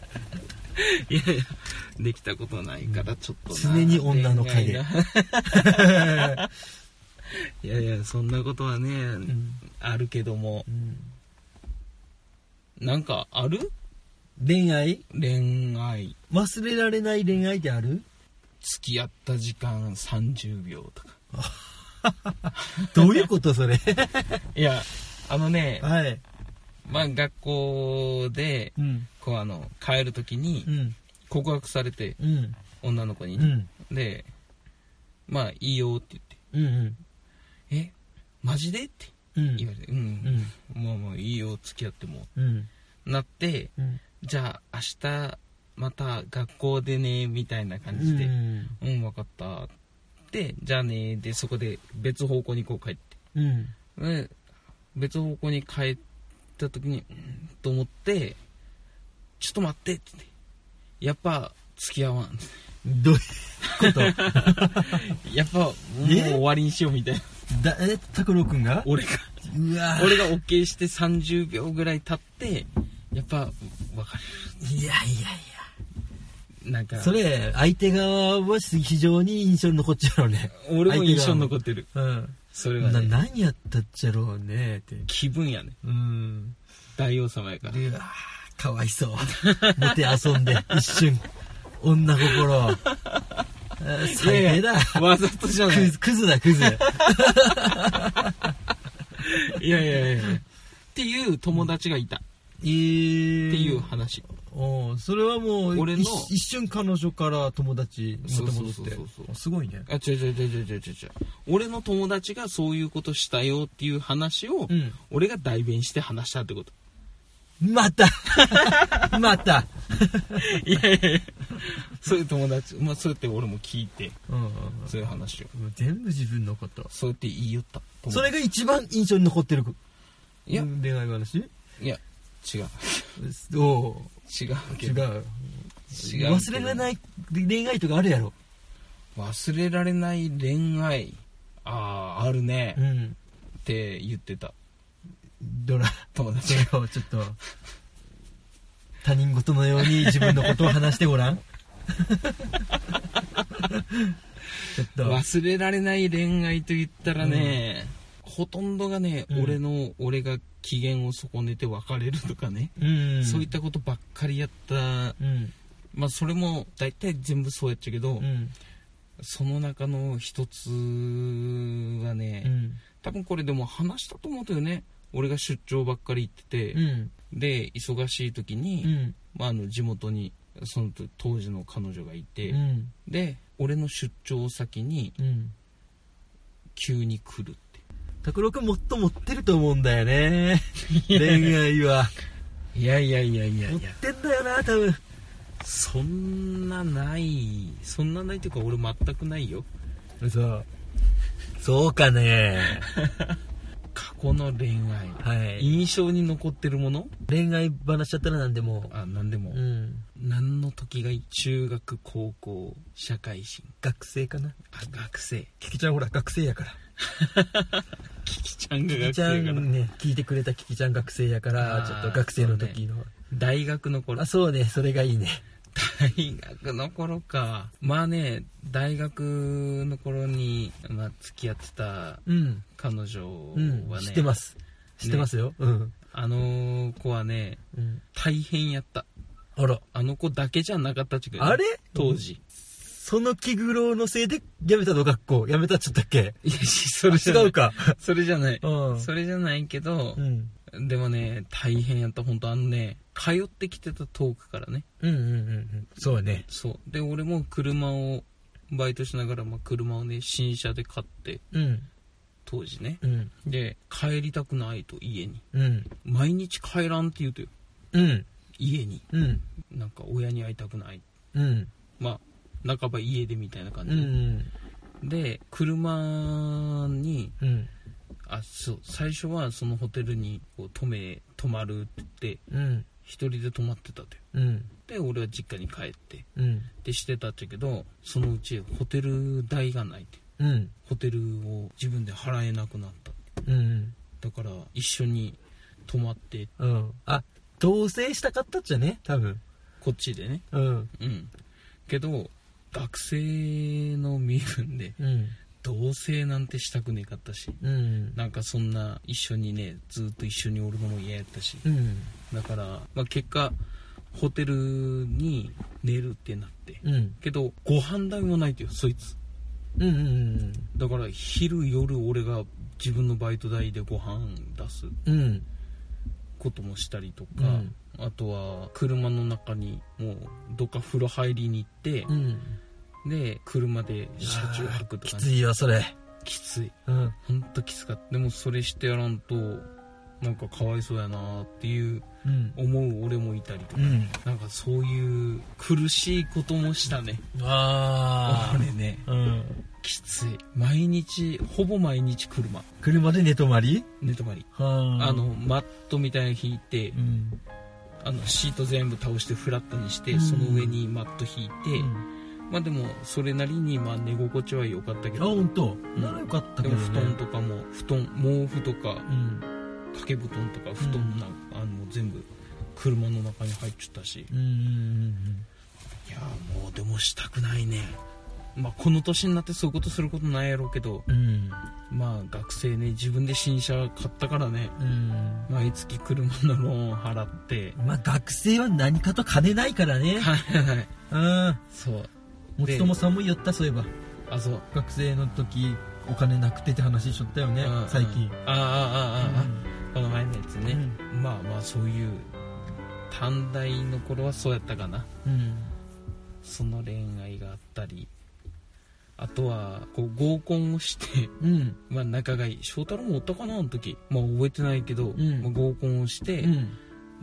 できたことないから、ちょっとな。常に女の影 いやいや、そんなことはね、うんあるけどもう、んなんかある？恋愛？恋愛。忘れられない恋愛ってある？付き合った時間30秒とか。どういうことそれ？いや、あのね、はい。まあ学校で、うん。こうあの、帰るときにうん。告白されて、うん。女の子にね、うん。で、まあいいよってうん。言って、え、マジで？ってうん。言われて、うん、まあまあいいよ、付き合っても。うん。なって、うん。じゃあ明日また学校でね、みたいな感じで、うん。うん、分かった。で、じゃあね、で、そこで別方向にこう帰って。うん。で別方向に帰った時に、うんと思って、ちょっと待ってって。やっぱ、付き合わん。どういうこと？やっぱ、もうえ終わりにしようみたいな。だ、え、拓郎くんが？俺が、うわ俺が OK して30秒ぐらい経って、やっぱ、分かいやいやいる。なんかや。、それ、相手側は非常に印象に残っちゃうよね。俺も印象に残ってる。うん。な、それがね、何やったっちゃろうね、って。気分やね。うん。大王様やから。うわかわいそう。モテ遊んで、一瞬。女心。あ 最低だ。わざとじゃないク。ズ、だ、クズ。いやいやいや。っていう友達がいた。っえー、ていう話。おうそれはもう俺の一一瞬彼女から友達にまた戻ってそうそうそうそうすごいねあ、違う違う違う違う違う。俺の友達がそういうことしたよっていう話を、うん俺が代弁して話したってこと。また また いやいやいや。そういう友達、まあそうやって俺も聞いて、うんうんそういう話を。うん全部自分のことそうやって言いよった。それが一番印象に残ってるいやうん恋愛話？いや、違う。おう？違うけ違う。ど。違う忘れられない恋愛とかあるやろ。忘れられない恋愛。ああ、あるね。っうん。て言ってた。どら友達それをちょっと。他人事のように自分のことを話してごらん。ちょっと。忘れられない恋愛と言ったらね、ほとんどがね、うん。俺の俺が機嫌を損ねて別れるとかね、うん。そういったことばっかりやった。うん。まあそれも大体全部そうやっちゃうけど、うん。その中の一つはね、うん。多分これでも話したと思うんだよね俺が出張ばっかり行ってて、うん。で忙しい時に、うん。まあ、あの地元にその当時の彼女がいて、うん。で俺の出張先にうん。急に来る拓郎君もっと持ってると思うんだよね。恋愛は。いやいやいやいや。持ってんだよな多分。そんなない。そんなないっていうか俺全くないよ。そうそうかね。過去の恋愛。はい。印象に残ってるもの？恋愛話しちゃったら何でも。あ何でも、うん。何の時がいい中学高校社会人。学生かな。あ学生。キキちゃんほら学生やから んがキキちゃ学生から。んね聞いてくれたキキちゃん学生やからちょっと学生の時の、大学の頃。あそうねそれがいいね。大学の頃か。まあね大学の頃に、まあ、付き合ってたうん。彼女うんはね、知ってます。知ってますよ、うん、あの子はねうん、大変やった。あら。あの子だけじゃなかったっちゅうけどあれ？当時その気苦労のせいで辞めたの？学校。辞めたっちゃったっけ？いやそれじゃない。違うか。それじゃない。うん。それじゃないけどう、ん。でもね大変やった本当あのね通ってきてた遠くからね。うんうんうんうん。そうね。そう。で俺も車をバイトしながら、まあ、車をね新車で買ってうん。当時ね。うん。で帰りたくないと家に。うん。毎日帰らんって言うとよ。うん。家に。うん。なんか親に会いたくない。うん。まあ半ば家出みたいな感じ、うんで車にうん。あそう最初はそのホテルにこう泊め泊まるって言ってうん。一人で泊まってたとよう。ん。で俺は実家に帰ってうん。でしてたっちゃけどそのうちホテル代がないってう。ん。ホテルを自分で払えなくなった。うん。だから一緒に泊まって。うん。あ同棲したかったっちゃね多分。こっちでね。うん。うん。けど学生の身分でうん。同棲なんてしたくねえかったしうん。なんかそんな一緒にねずっと一緒におるのも嫌やったし。うん。だから、まあ、結果ホテルに寝るってなってうん。けどご飯代もないとよそいつ。うんうん。だから昼夜俺が自分のバイト代でご飯出すうん。こともしたりとか、うん。あとは車の中にもうどっか風呂入りに行ってう、んで車で車中泊とか、きついよそれ。きつい。うん。ほんときつかった。でもそれしてやらんとなんかかわいそうやなっていううん。思う俺もいたりとか、うん。なんかそういう苦しいこともしたね。あ俺ね。あうん。きつい。毎日ほぼ毎日車。車で寝泊まり？寝泊まり。はあのマットみたいなの引いてうん。あのシート全部倒してフラットにして、うん。その上にマット引いて、うんまあでもそれなりにまあ寝心地は良かったけあど本当？ん。ならよかったでけどね。も布団とかも布団毛布とかうん掛け布団とか布団なんか、あの全部車の中に入っちゃったし。うんうんいやーもうでもしたくないね。まあこの年になってそういうことすることないやろうけど。うん。うんまあ学生ね自分で新車買ったからね。うん。毎月車のローン払って。まあ学生は何かと金ないからね。はいはい。うん。そうもつともさんも言ったそういえば。あそう。学生の時お金なくてって話しちゃったよねうん最近。ああああああ、この前のやつね、うまあまあそういう短大の頃はそうやったかな。うん。その恋愛があったり。あとはこう合コンをしてうん。まあ仲がいい。翔太郎もおったかなあの時。まあ覚えてないけど、ん。まあ、合コンをして、まうん。あ、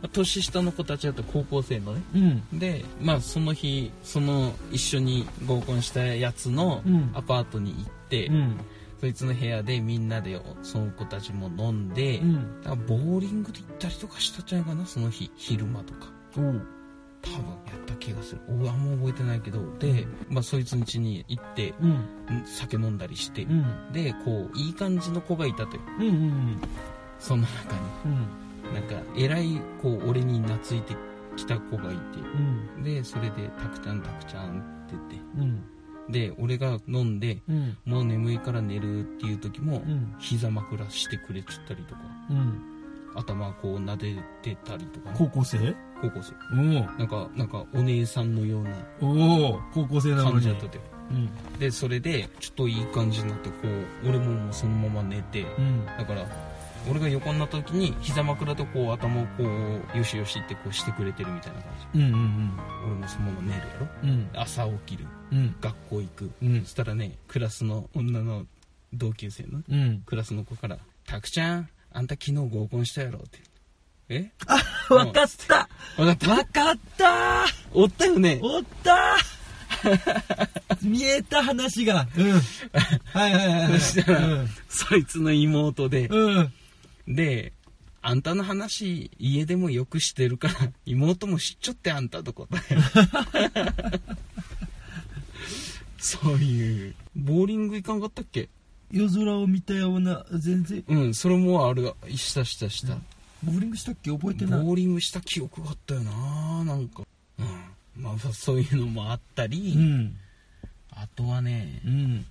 年下の子たちだった高校生のね。うん。でまあその日その一緒に合コンしたやつのうん。アパートに行って、うん。そいつの部屋でみんなでその子たちも飲んで、うん。だからボーリングで行ったりとかしたんじゃないかなその日昼間とか。多分やった気がする。俺あんま覚えてないけど。で、まあ、そいつん家に行ってうん。ん酒飲んだりして、うん。でこういい感じの子がいたとよう。んうんその中うん。になんかえらいこう俺に懐いてきた子がいうん。てでそれで「タクちゃんタクちゃん」って言って。うん。で俺が飲んでうん。もう眠いから寝るっていう時も、うん。膝枕してくれちゃったりとか。うん。頭こう撫でてたりとか。ね、高校生？高校生。おなんかなんかお姉さんのようなおお高校生なのに。感じだったでうん。でそれでちょっといい感じになってこう俺ももうそのまま寝て。うん。だから俺が横になった時に膝枕でこう頭をこうよしよしってこうしてくれてるみたいな感じ。うんうん俺もそのまま寝るやろ。うん。朝起きる。うん。学校行く、うん。そしたらねクラスの女の同級生のうん。クラスの子から「たくちゃんあんた昨日合コンしたやろ」って。え？わかった。分かった？わかった。おったよね。おった。見えた話が。うん。はいはいはいはい。そしたらそいつの妹でうんうんであんたの話家でもよくしてるから妹も知っちょってあんたと答え そういうボーリング行かんかったっけ？夜空を見たような全然。うんそれもある。したしたした、ボーリングしたっけ？覚えてない。ボーリングした記憶があったよななんか。うん。まあそういうのもあったり、うん。あとはねうん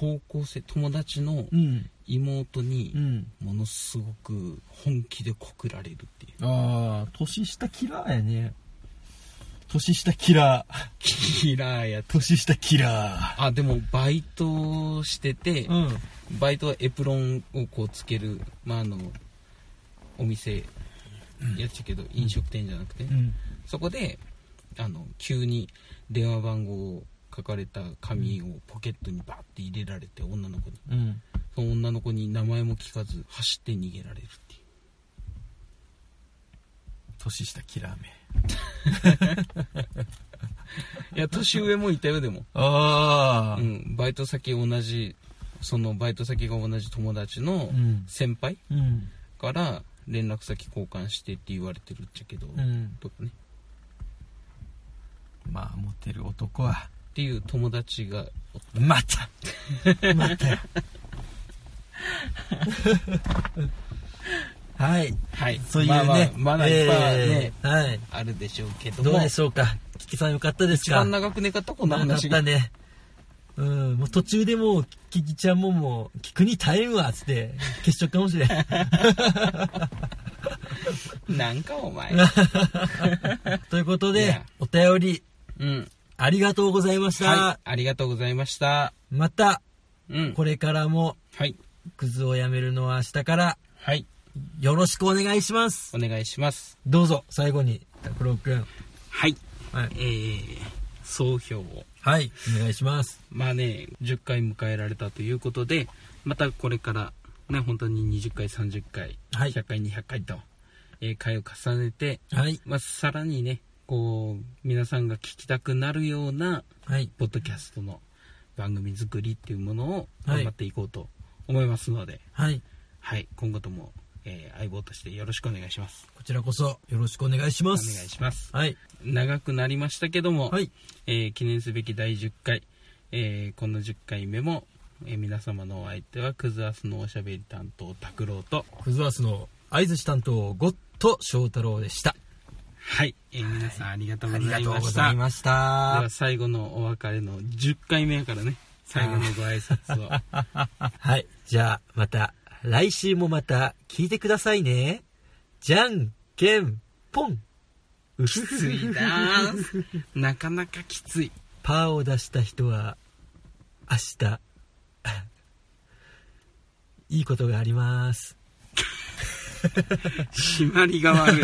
高校生友達のうん妹にうんものすごく本気で告られるっていう。ああ年下キラーやね。年下キラー。キラーや。つ年下キラあでもバイトしてて、ーうん。バイトはエプロンをこうつけるまああのお店やっちゃけど、飲食店じゃなくて、うん。そこであの急に電話番号を書かれた紙をポケットにバッて入れられて女の子にうんその女の子に名前も聞かず走って逃げられるっていう年下キラーめ いや、年上もいたよ、でも。ああ。うん。バイト先同じ、そのバイト先が同じ友達のうん先輩うん。から連絡先交換してって言われてるっちゃけど、うん。とかね。まあ、モテる男は。っていう友達がおっまた またはい。はい。そういうね。まあまあ、まだいっぱいね、えーはい。あるでしょうけども。どうでしょうか？キキさんよかったですか？一番長くねかったこのな話が。たね。うん、もう途中でもう、キキちゃんももう、聞くに耐えんわ、つって、消しちゃうかもしれん。なんかお前。ということでお便り、うん。ありがとうございました。はい。ありがとうございました。また、うん。これからも、はい。クズをやめるのは明日から、はい。よろしくお願いします。お願いします。どうぞ、最後に、拓郎くん。はい。はいえ。ー、総評を。はい、お願いします。まあね、10回迎えられたということで、またこれから、ね、本当に20回、30回、はい100回、200回と、えー回を重ねて、はい、まあ、さらにね、こう、皆さんが聞きたくなるような、はい、ポッドキャストの番組作りっていうものをはい頑張っていこうと思いますので、はい。はい、今後とも、えー相棒としてよろしくお願いします。こちらこそ、よろしくお願いしお願います。します。はい、長くなりましたけども、はい、えー記念すべき第10回、えーこの10回目も、えー皆様のお相手はクズアスのおしゃべり担当拓郎とクズワースの相槌担当、ゴッド翔太郎でした。はい、えー皆さんありがとうありがとうございましたしでたは。最後のお別れの10回目やからね最後のご挨拶を はい。じゃあ、また、来週もまた、聞いてくださいね。じゃんけん、ぽん。うきついなぁなかなかきついパーを出した人は、明日、いいことがあります。締まりが悪い